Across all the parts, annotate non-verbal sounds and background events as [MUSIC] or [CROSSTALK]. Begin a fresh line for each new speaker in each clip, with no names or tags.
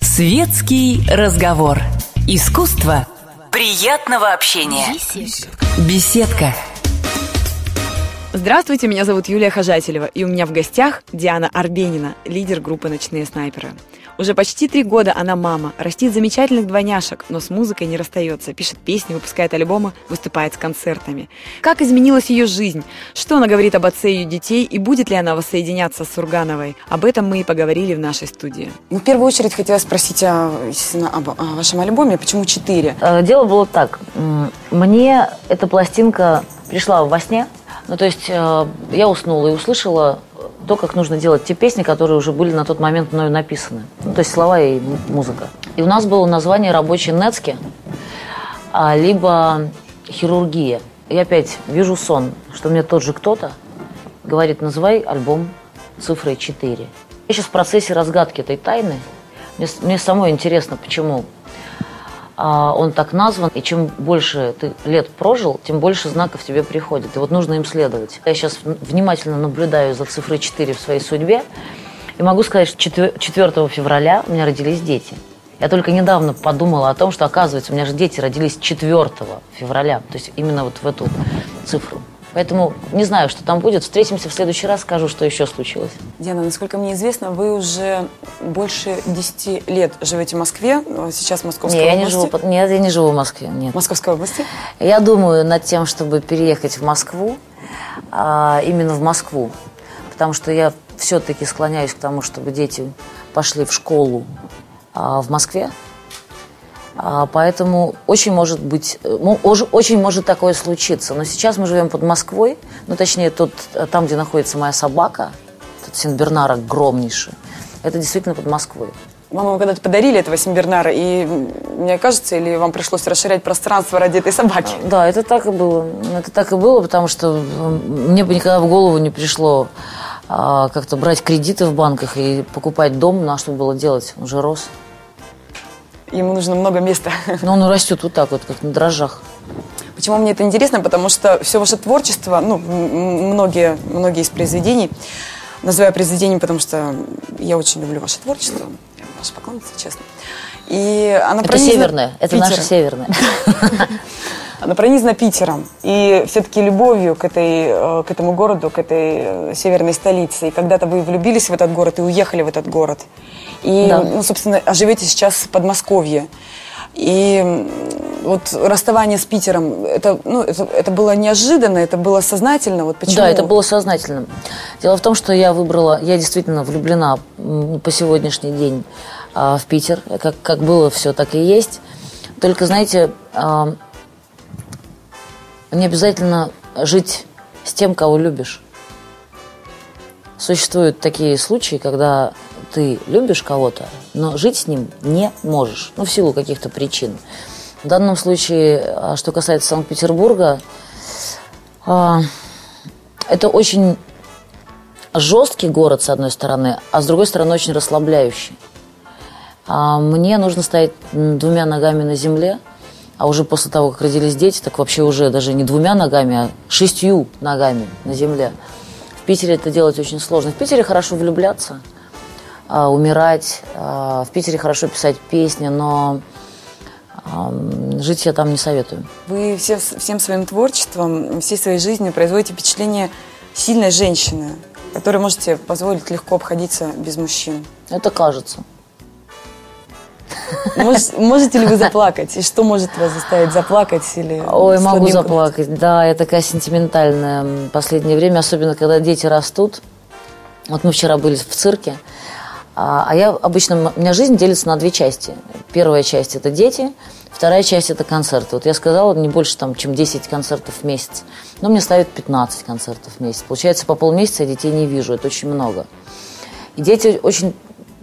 Светский разговор. Искусство приятного общения. Беседка.
Здравствуйте, меня зовут Юлия Хожателева, и у меня в гостях Диана Арбенина, лидер группы «Ночные снайперы». Уже почти три года она мама, растит замечательных двойняшек, но с музыкой не расстается, пишет песни, выпускает альбомы, выступает с концертами. Как изменилась ее жизнь? Что она говорит об отце ее детей и будет ли она воссоединяться с Сургановой? Об этом мы и поговорили в нашей студии.
Ну, в первую очередь хотела спросить о, об, о вашем альбоме. Почему четыре?
Э, дело было так. Мне эта пластинка пришла во сне. Ну, то есть э, я уснула и услышала то, как нужно делать те песни, которые уже были на тот момент мною написаны. Ну, то есть слова и музыка. И у нас было название «Рабочий Нецки», а, либо «Хирургия». И опять вижу сон, что мне тот же кто-то говорит, называй альбом цифрой 4. Я сейчас в процессе разгадки этой тайны. Мне, мне самой интересно, почему он так назван, и чем больше ты лет прожил, тем больше знаков тебе приходит. И вот нужно им следовать. Я сейчас внимательно наблюдаю за цифрой 4 в своей судьбе, и могу сказать, что 4 февраля у меня родились дети. Я только недавно подумала о том, что, оказывается, у меня же дети родились 4 февраля, то есть именно вот в эту цифру. Поэтому не знаю, что там будет. Встретимся в следующий раз, скажу, что еще случилось.
Диана, насколько мне известно, вы уже больше 10 лет живете в Москве, сейчас в Московской
нет,
области.
Я не живу, нет, я не живу в Москве. Нет.
В Московской области?
Я думаю над тем, чтобы переехать в Москву, а, именно в Москву. Потому что я все-таки склоняюсь к тому, чтобы дети пошли в школу а, в Москве. А, поэтому очень может быть, э, очень может такое случиться. Но сейчас мы живем под Москвой, ну точнее тут, э, там, где находится моя собака, этот Синбернар огромнейший, это действительно под Москвой.
Вам его когда-то подарили этого Симбернара, и мне кажется, или вам пришлось расширять пространство ради этой собаки?
Да, это так и было. Это так и было, потому что мне бы никогда в голову не пришло а, как-то брать кредиты в банках и покупать дом, на что было делать, он же рос.
Ему нужно много места.
Но он растет вот так вот, как на дрожжах.
Почему мне это интересно? Потому что все ваше творчество, ну, многие, многие из произведений, называю произведением, потому что я очень люблю ваше творчество, я ваша поклонница, честно. И она
это северное, это наше северное. [LAUGHS]
Она пронизана Питером и все-таки любовью к, этой, э, к этому городу, к этой э, северной столице. И когда-то вы влюбились в этот город и уехали в этот город. И, да. ну, собственно, живете сейчас в Подмосковье. И вот расставание с Питером, это, ну, это, это было неожиданно, это было сознательно. Вот почему?
Да, это было сознательно. Дело в том, что я выбрала, я действительно влюблена по сегодняшний день а, в Питер. Как, как было все, так и есть. Только, знаете, а, не обязательно жить с тем, кого любишь. Существуют такие случаи, когда ты любишь кого-то, но жить с ним не можешь, ну, в силу каких-то причин. В данном случае, а, что касается Санкт-Петербурга, а, это очень жесткий город, с одной стороны, а с другой стороны, очень расслабляющий. А, мне нужно стоять двумя ногами на земле, а уже после того, как родились дети, так вообще уже даже не двумя ногами, а шестью ногами на земле. В Питере это делать очень сложно. В Питере хорошо влюбляться – а, умирать. А, в Питере хорошо писать песни, но жить я там не советую.
Вы все, всем своим творчеством, всей своей жизнью производите впечатление сильной женщины, которой можете позволить легко обходиться без мужчин.
Это кажется.
Может, можете ли вы заплакать? И что может вас заставить заплакать? Или
Ой, могу заплакать. Да, я такая сентиментальная последнее время, особенно когда дети растут. Вот мы вчера были в цирке, а, а я обычно, у меня жизнь делится на две части. Первая часть – это дети, вторая часть – это концерты. Вот я сказала, не больше, там, чем 10 концертов в месяц. Но мне ставят 15 концертов в месяц. Получается, по полмесяца я детей не вижу, это очень много. И дети очень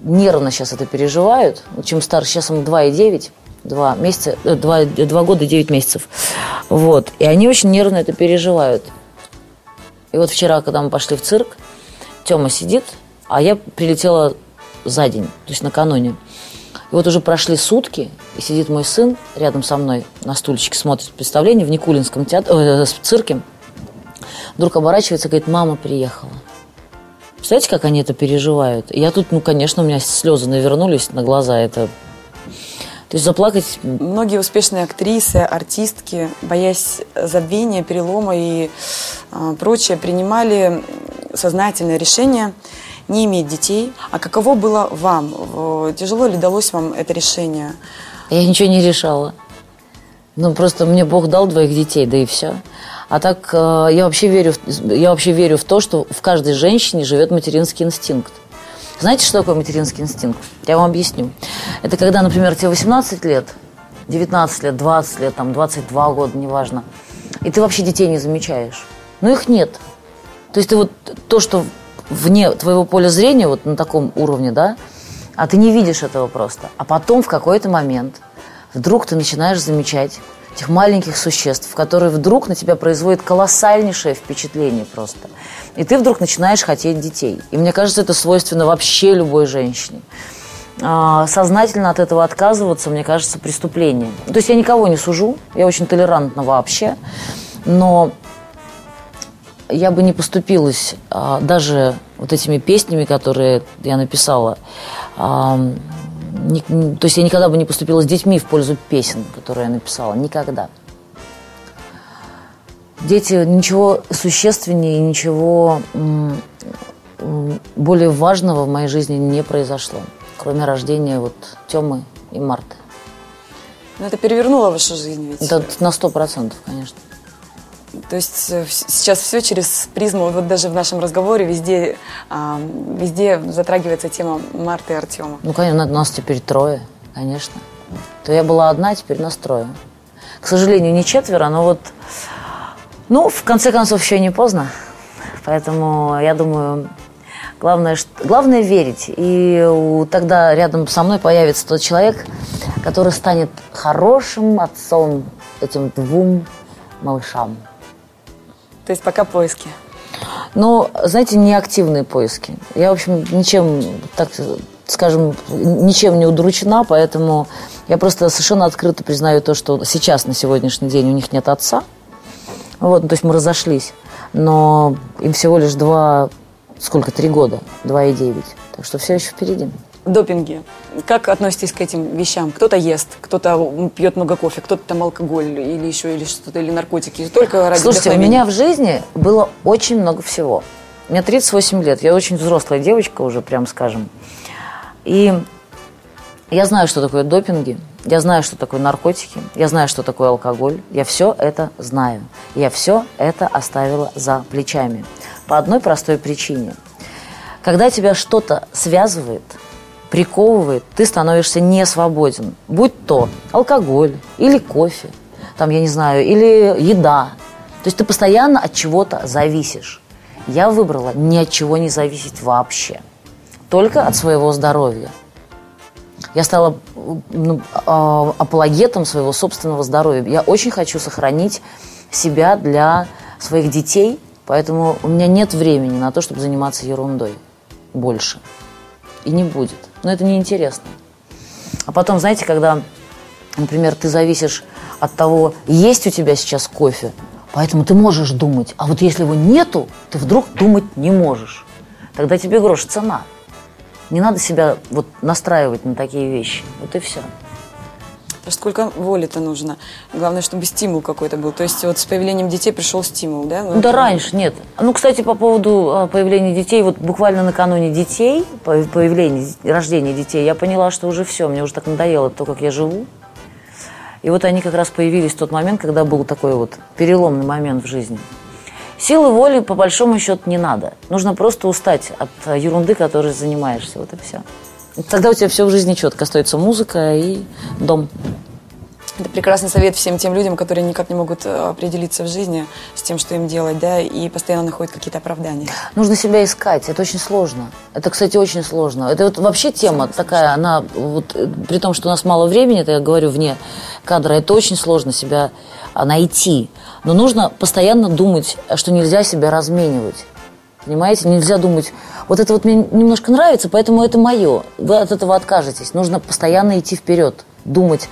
нервно сейчас это переживают. Чем старше, сейчас им 2,9, 2, месяца, 2, 2 года 9 месяцев. Вот. И они очень нервно это переживают. И вот вчера, когда мы пошли в цирк, Тёма сидит, а я прилетела за день, то есть накануне. И вот уже прошли сутки, и сидит мой сын рядом со мной на стульчике, смотрит представление в Никулинском театре, э, цирке. вдруг оборачивается и говорит, мама приехала. Представляете, как они это переживают? Я тут, ну, конечно, у меня слезы навернулись на глаза. Это то есть заплакать...
Многие успешные актрисы, артистки, боясь забвения, перелома и э, прочее, принимали сознательное решение не иметь детей. А каково было вам? Тяжело ли далось вам это решение?
Я ничего не решала. Ну, просто мне Бог дал двоих детей, да и все. А так э, я вообще верю, я вообще верю в то, что в каждой женщине живет материнский инстинкт. Знаете, что такое материнский инстинкт? Я вам объясню. Это когда, например, тебе 18 лет, 19 лет, 20 лет, там, 22 года, неважно, и ты вообще детей не замечаешь. Но их нет. То есть ты вот то, что вне твоего поля зрения, вот на таком уровне, да, а ты не видишь этого просто. А потом в какой-то момент вдруг ты начинаешь замечать этих маленьких существ, которые вдруг на тебя производят колоссальнейшее впечатление просто. И ты вдруг начинаешь хотеть детей. И мне кажется, это свойственно вообще любой женщине. А, сознательно от этого отказываться, мне кажется, преступление. То есть я никого не сужу, я очень толерантна вообще, но я бы не поступилась а, даже вот этими песнями, которые я написала. Не, то есть я никогда бы не поступила с детьми в пользу песен, которые я написала. Никогда. Дети ничего существеннее, ничего более важного в моей жизни не произошло, кроме рождения вот Тёмы и Марты.
Но это перевернуло вашу жизнь ведь?
Это на сто процентов, конечно.
То есть э, сейчас все через призму, вот даже в нашем разговоре везде, а, везде затрагивается тема Марты и Артема.
Ну, конечно, нас теперь трое, конечно. То я была одна, теперь нас трое. К сожалению, не четверо, но вот ну, в конце концов, еще не поздно. Поэтому я думаю, главное, главное верить. И тогда рядом со мной появится тот человек, который станет хорошим отцом этим двум малышам.
То есть пока поиски?
Ну, знаете, не активные поиски. Я, в общем, ничем, так скажем, ничем не удручена, поэтому я просто совершенно открыто признаю то, что сейчас, на сегодняшний день, у них нет отца – вот, ну, то есть мы разошлись. Но им всего лишь два, сколько, три года, два и девять. Так что все еще впереди.
Допинги. Как относитесь к этим вещам? Кто-то ест, кто-то пьет много кофе, кто-то там алкоголь или еще или что-то, или наркотики. Только ради
Слушайте, у меня в жизни было очень много всего. Меня 38 лет, я очень взрослая девочка уже, прям скажем. И я знаю, что такое допинги, я знаю, что такое наркотики, я знаю, что такое алкоголь, я все это знаю. Я все это оставила за плечами. По одной простой причине. Когда тебя что-то связывает, приковывает, ты становишься не свободен. Будь то алкоголь или кофе, там, я не знаю, или еда. То есть ты постоянно от чего-то зависишь. Я выбрала ни от чего не зависеть вообще. Только от своего здоровья. Я стала ну, а, апологетом своего собственного здоровья. Я очень хочу сохранить себя для своих детей, поэтому у меня нет времени на то, чтобы заниматься ерундой больше. И не будет. Но это неинтересно. А потом, знаете, когда, например, ты зависишь от того, есть у тебя сейчас кофе, поэтому ты можешь думать. А вот если его нету, ты вдруг думать не можешь. Тогда тебе грош цена. Не надо себя вот настраивать на такие вещи. Вот и все.
Сколько воли-то нужно? Главное, чтобы стимул какой-то был. То есть вот с появлением детей пришел стимул, да?
Ну, да, раньше, нет. Ну, кстати, по поводу а, появления детей, вот буквально накануне детей, появления, рождения детей, я поняла, что уже все, мне уже так надоело то, как я живу. И вот они как раз появились в тот момент, когда был такой вот переломный момент в жизни. Силы воли, по большому счету, не надо. Нужно просто устать от э, ерунды, которой занимаешься. Вот и все. Тогда у тебя все в жизни четко. Остается музыка и дом.
Это прекрасный совет всем тем людям, которые никак не могут э, определиться в жизни с тем, что им делать, да, и постоянно находят какие-то оправдания.
Нужно себя искать, это очень сложно. Это, кстати, очень сложно. Это вот вообще тема Самое такая, сложно. она, вот, э, при том, что у нас мало времени, это я говорю вне кадра, это очень сложно себя а, найти. Но нужно постоянно думать, что нельзя себя разменивать. Понимаете, нельзя думать, вот это вот мне немножко нравится, поэтому это мое. Вы от этого откажетесь. Нужно постоянно идти вперед, думать,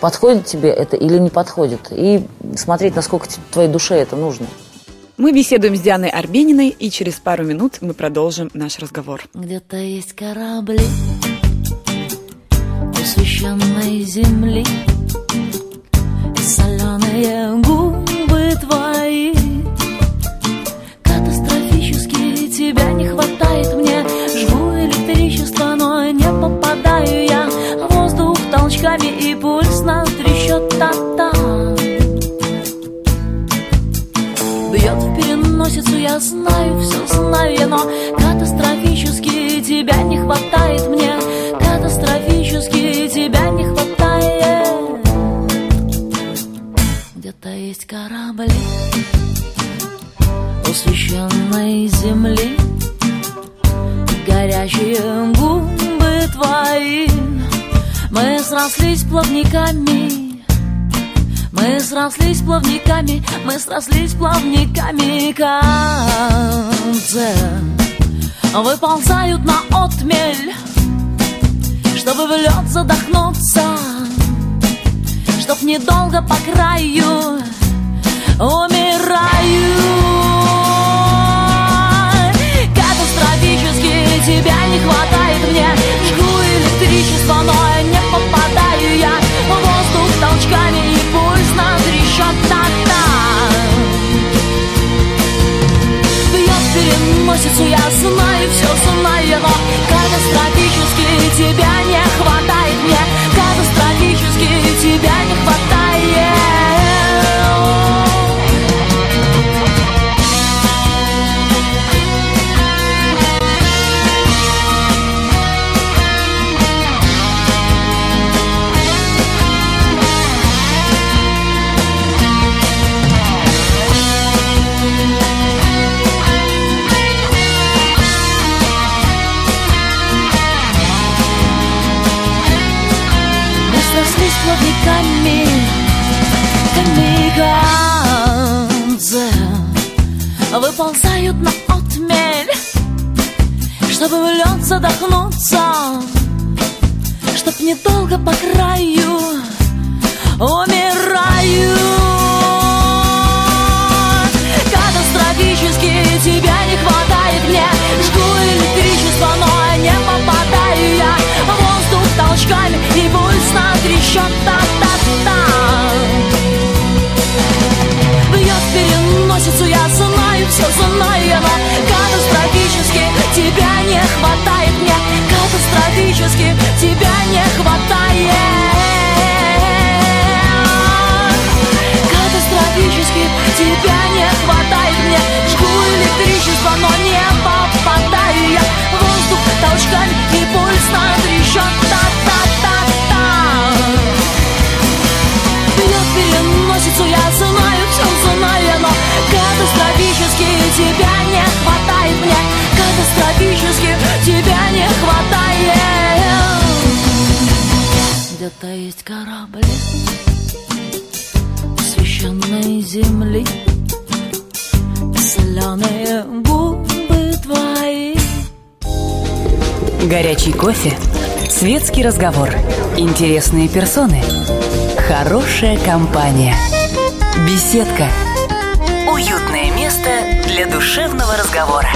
подходит тебе это или не подходит. И смотреть, насколько твоей душе это нужно.
Мы беседуем с Дианой Арбениной, и через пару минут мы продолжим наш разговор.
Где-то есть корабли у священной земли, и соленые губы твои. Толчками и пульс на трещот та-та. Бьет в переносицу, я знаю, все знаю я, но катастрофически тебя не хватает мне, катастрофически тебя не хватает. Где-то есть корабли у священной земли, горячие губы мы срослись плавниками. Мы срослись плавниками, мы срослись плавниками, конце Выползают на отмель, чтобы в лед задохнуться Чтоб недолго по краю умираю тебя Выползают на отмель, чтобы в лед задохнуться Чтоб недолго по краю умираю Катастрофически тебя не хватает мне. Жгу электричество, но не попадаю я. Воздух толчками и пульс на трещот тебя не хватает мне. Жгу электричество, но не попадаю я. Воздух толчками и пульс на трещот та-та-та-та Бьет переносицу, я знаю, все знаю, но Катастрофически тебя не хватает мне. Катастрофически тебя не хватает. Где-то есть корабли священной земли. Соленые губы твои.
Горячий кофе, светский разговор, интересные персоны, хорошая компания, беседка, уютное место для душевного разговора.